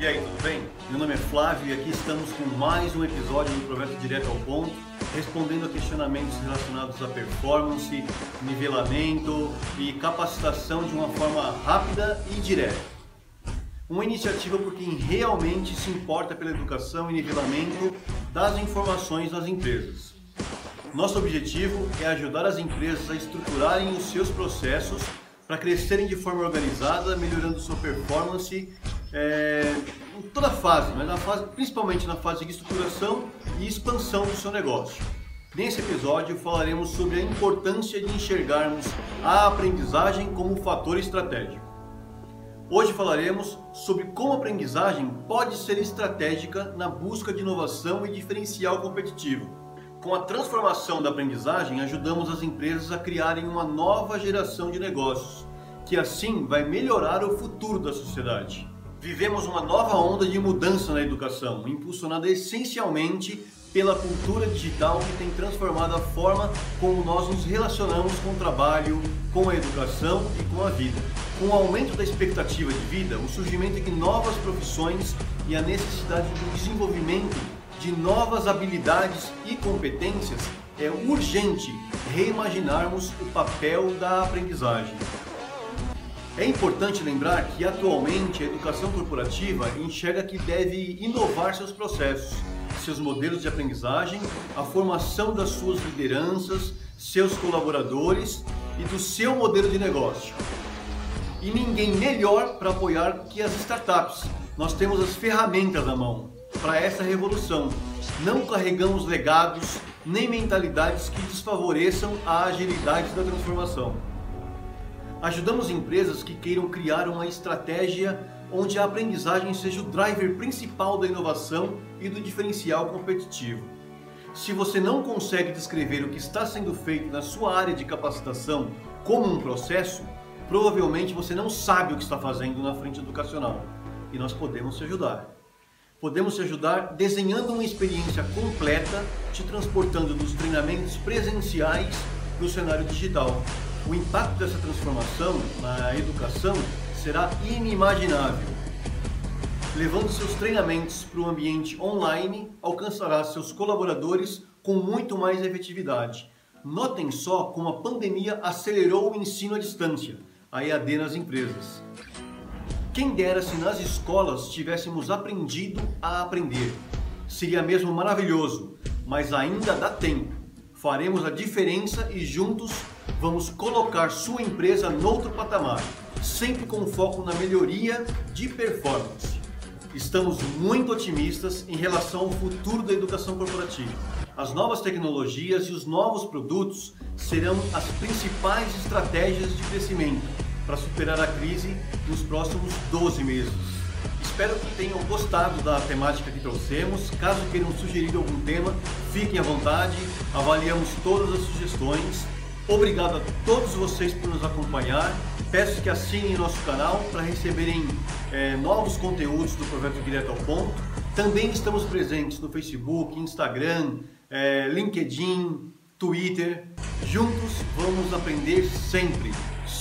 E aí, tudo bem? Meu nome é Flávio e aqui estamos com mais um episódio do Projeto Direto ao Ponto, respondendo a questionamentos relacionados à performance, nivelamento e capacitação de uma forma rápida e direta. Uma iniciativa por quem realmente se importa pela educação e nivelamento das informações nas empresas. Nosso objetivo é ajudar as empresas a estruturarem os seus processos para crescerem de forma organizada, melhorando sua performance é, em toda a fase, mas na fase, principalmente na fase de estruturação e expansão do seu negócio. Nesse episódio falaremos sobre a importância de enxergarmos a aprendizagem como um fator estratégico. Hoje falaremos sobre como a aprendizagem pode ser estratégica na busca de inovação e diferencial competitivo. Com a transformação da aprendizagem, ajudamos as empresas a criarem uma nova geração de negócios, que assim vai melhorar o futuro da sociedade. Vivemos uma nova onda de mudança na educação, impulsionada essencialmente pela cultura digital que tem transformado a forma como nós nos relacionamos com o trabalho, com a educação e com a vida. Com o aumento da expectativa de vida, o surgimento de novas profissões e a necessidade do desenvolvimento de novas habilidades e competências, é urgente reimaginarmos o papel da aprendizagem. É importante lembrar que atualmente a educação corporativa enxerga que deve inovar seus processos, seus modelos de aprendizagem, a formação das suas lideranças, seus colaboradores e do seu modelo de negócio. E ninguém melhor para apoiar que as startups. Nós temos as ferramentas na mão para essa revolução. Não carregamos legados nem mentalidades que desfavoreçam a agilidade da transformação. Ajudamos empresas que queiram criar uma estratégia onde a aprendizagem seja o driver principal da inovação e do diferencial competitivo. Se você não consegue descrever o que está sendo feito na sua área de capacitação como um processo, provavelmente você não sabe o que está fazendo na frente educacional e nós podemos te ajudar. Podemos te ajudar desenhando uma experiência completa, te transportando dos treinamentos presenciais para o cenário digital. O impacto dessa transformação na educação será inimaginável. Levando seus treinamentos para o ambiente online, alcançará seus colaboradores com muito mais efetividade. Notem só como a pandemia acelerou o ensino à distância, a EAD nas empresas. Quem dera se nas escolas tivéssemos aprendido a aprender. Seria mesmo maravilhoso, mas ainda dá tempo. Faremos a diferença e juntos vamos colocar sua empresa noutro patamar, sempre com foco na melhoria de performance. Estamos muito otimistas em relação ao futuro da educação corporativa. As novas tecnologias e os novos produtos serão as principais estratégias de crescimento para superar a crise nos próximos 12 meses. Espero que tenham gostado da temática que trouxemos. Caso queiram sugerir algum tema, fiquem à vontade, avaliamos todas as sugestões. Obrigado a todos vocês por nos acompanhar. Peço que assinem nosso canal para receberem é, novos conteúdos do Projeto Direto ao Ponto. Também estamos presentes no Facebook, Instagram, é, LinkedIn, Twitter. Juntos vamos aprender sempre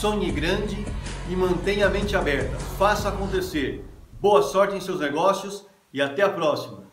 sonhe grande e mantenha a mente aberta. Faça acontecer. Boa sorte em seus negócios e até a próxima!